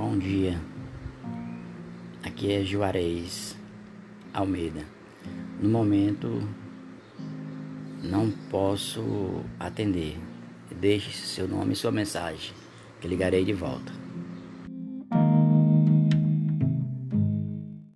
Bom dia. Aqui é Juarez Almeida. No momento não posso atender. Deixe seu nome e sua mensagem, que ligarei de volta.